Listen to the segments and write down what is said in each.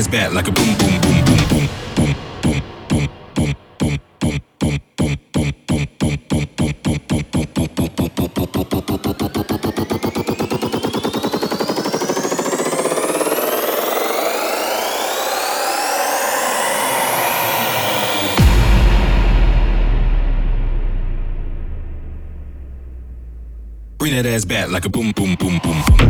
Ass back like a boom, boom, boom, boom, boom. Bring that ass back like a boom, boom, boom, boom, boom.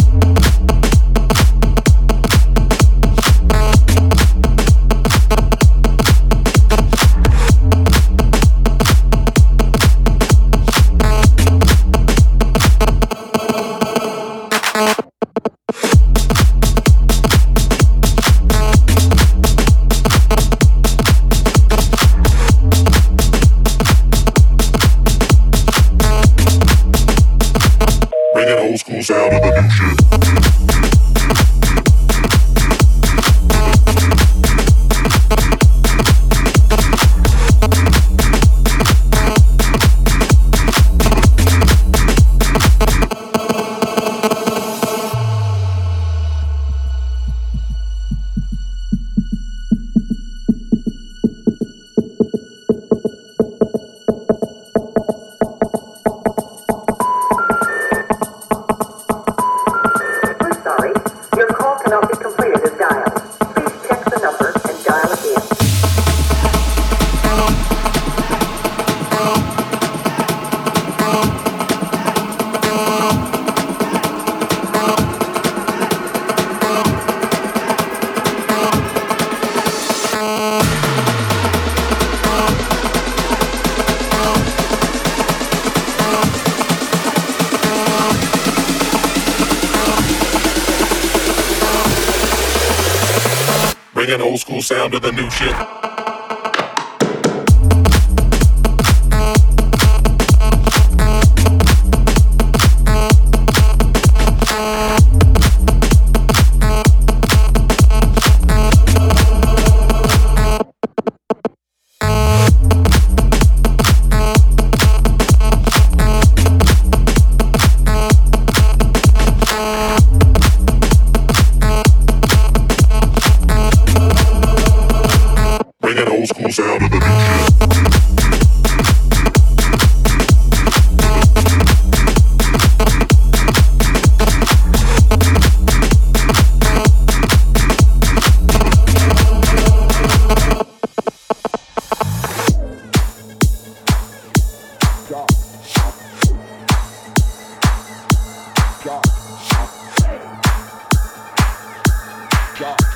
Of the new God. God.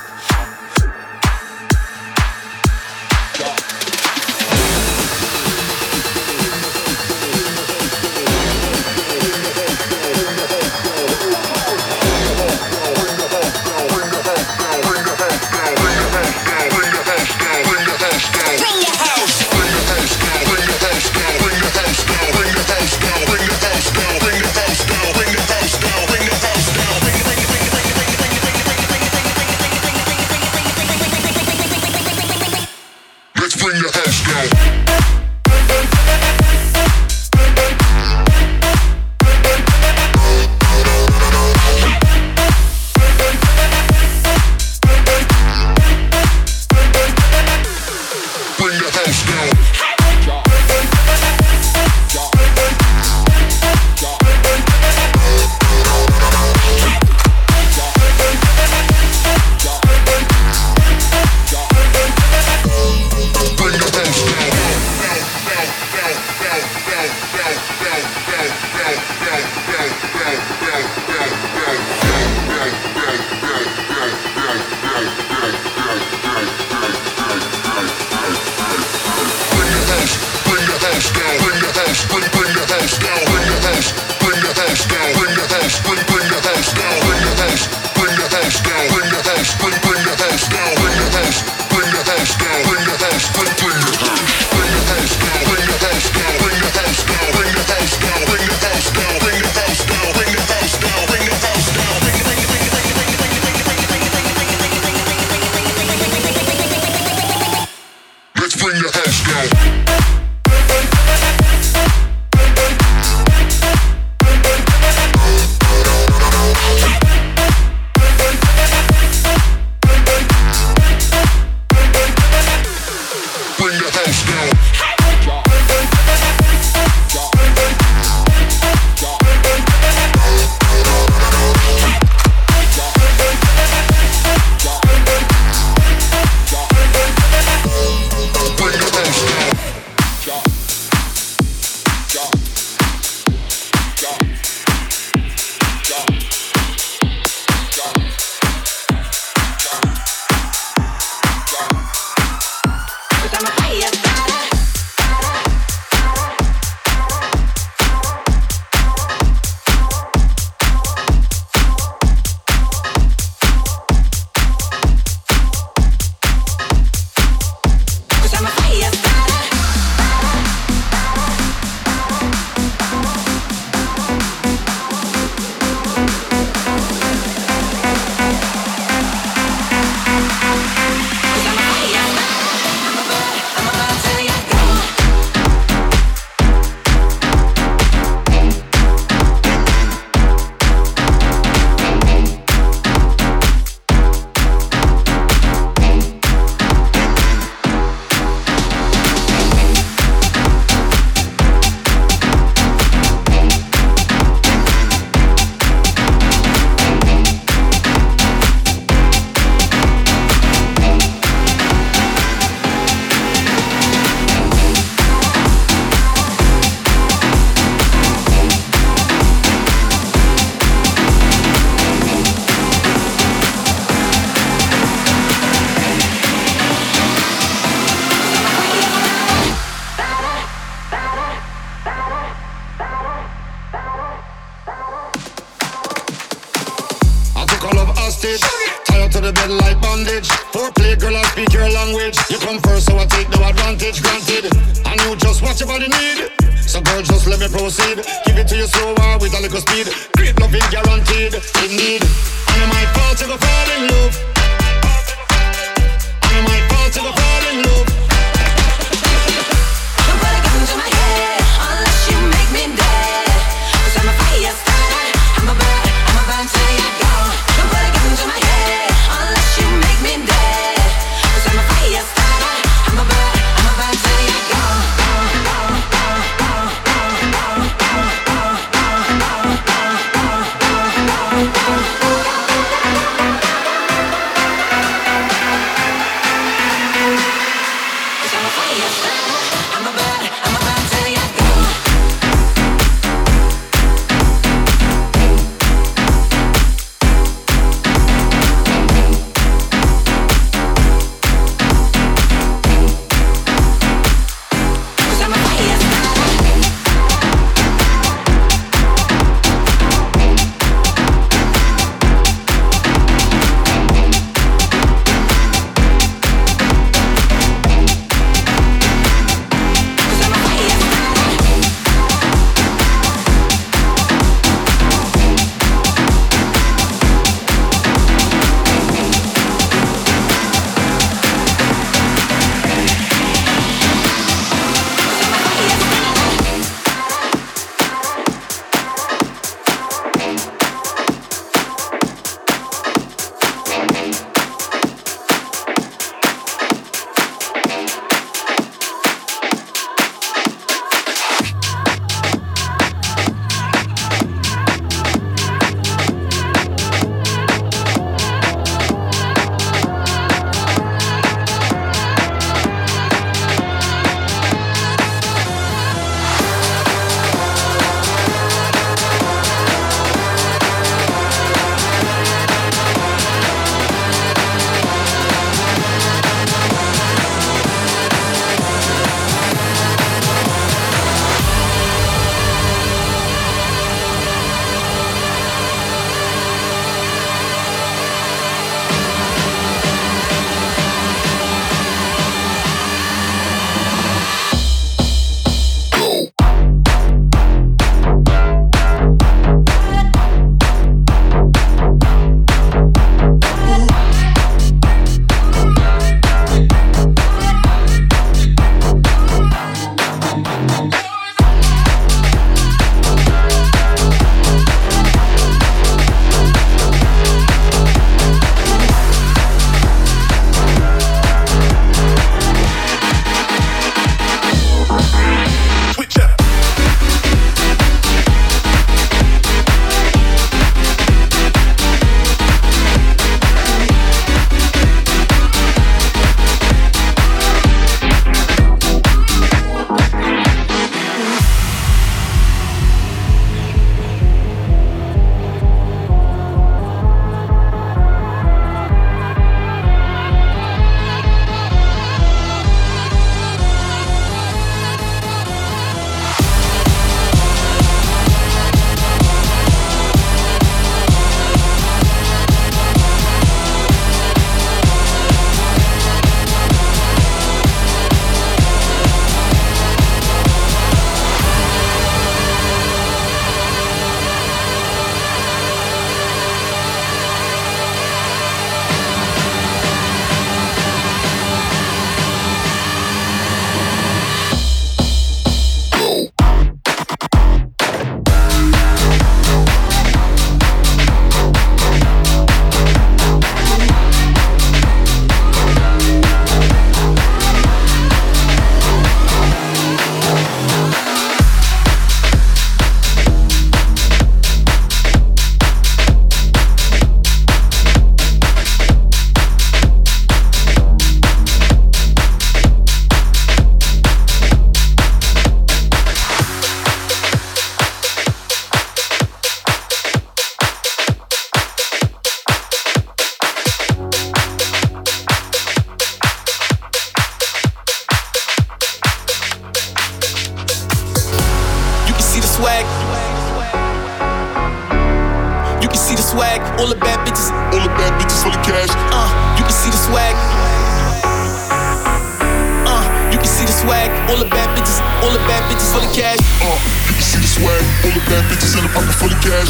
Swag. All the bad bitches, all the bad bitches for the cash. Uh, you can see the swag. All the bad bitches in the pocket full of cash.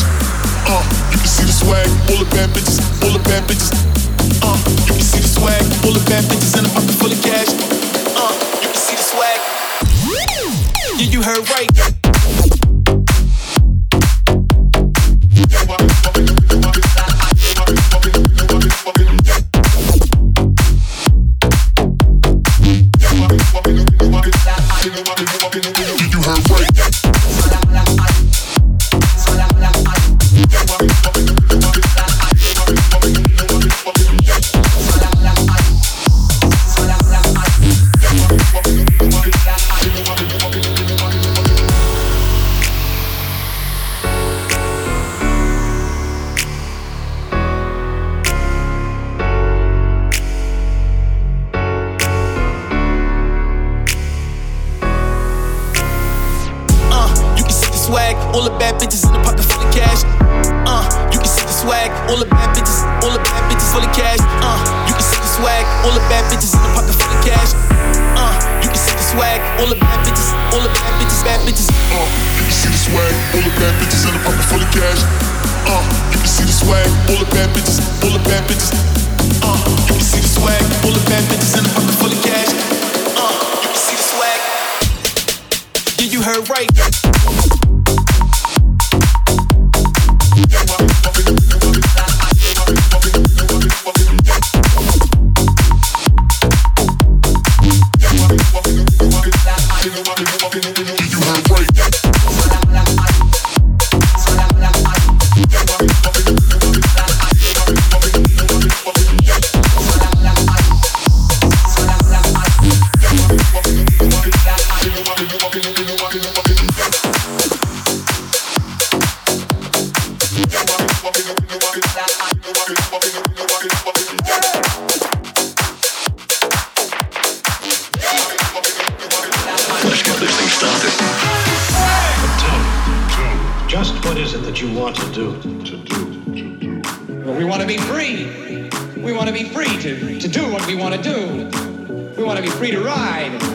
Uh, you can see the swag. All the bad bitches, all the bad bitches. Uh, you can see the swag. All the bad bitches in a pocket full of cash. Uh, you can see the swag. Yeah, you heard right. You heard right. You want to do? To do. We want to be free. We want to be free to, to do what we want to do. We want to be free to ride.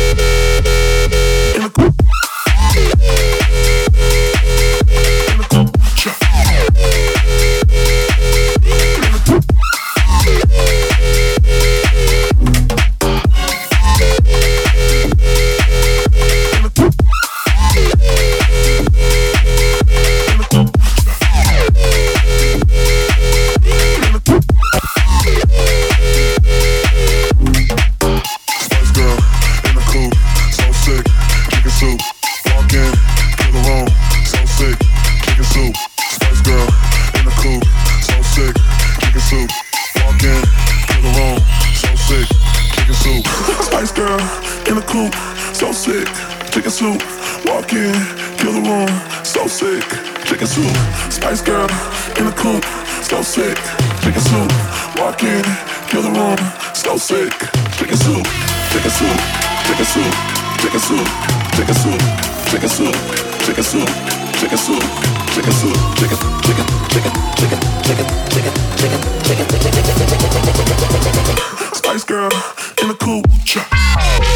Spice Girl in the coupe.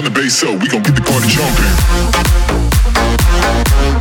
Turn the bass up, we gon' get the party jumping.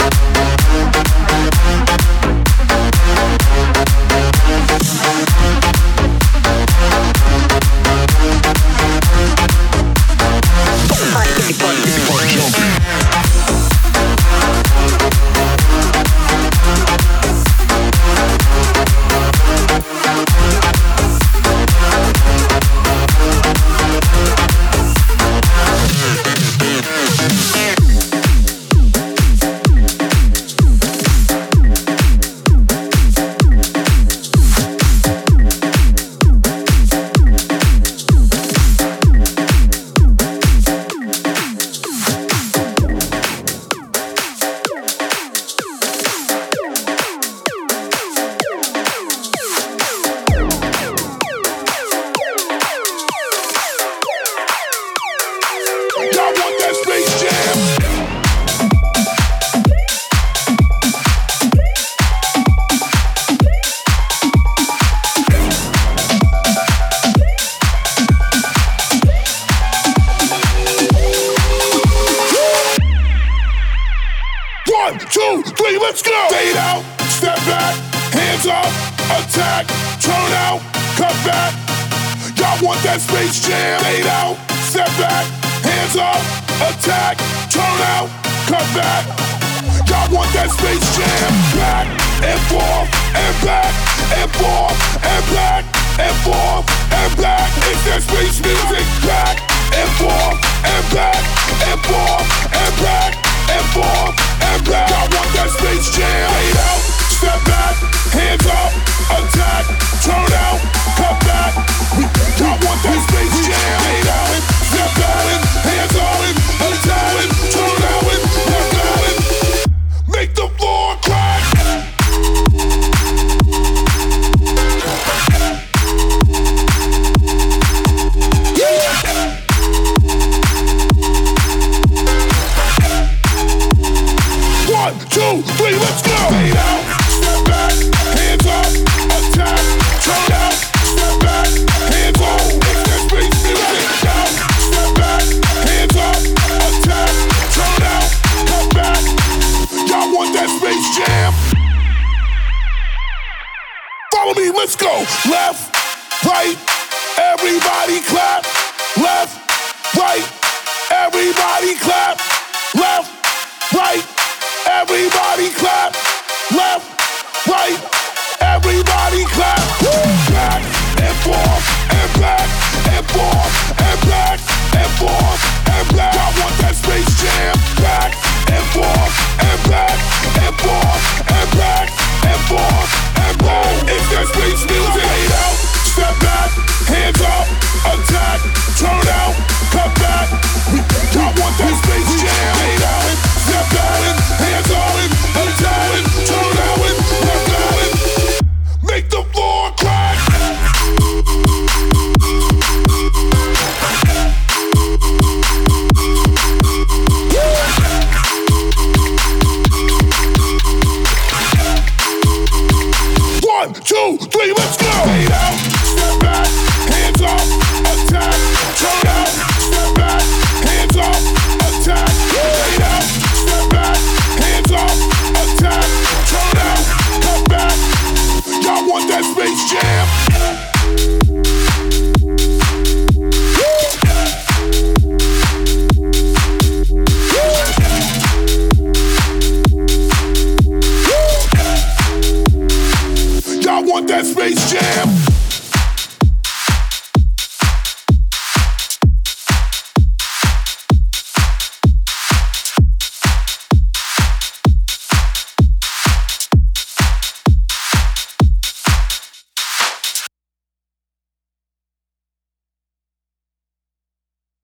Want that Space Jam? Fade out, step back, hands up, attack, turn out, cut back. Y'all want that Space Jam? Back and forth and back and forth and back and forth and back. It's that space music. Back and forth and back and forth and back and forth and back. Y'all want that Space Jam? Fade out, step back, hands up, attack, turn out, cut back. Y'all want that Space Jam? Fade out, step back, hands up, attack, turn out, cut back. Make the floor crack. Let's go. Left, right, everybody clap. Left, right, everybody clap. Left, right, everybody clap. Left, right, everybody clap. Back and forth and back and forth and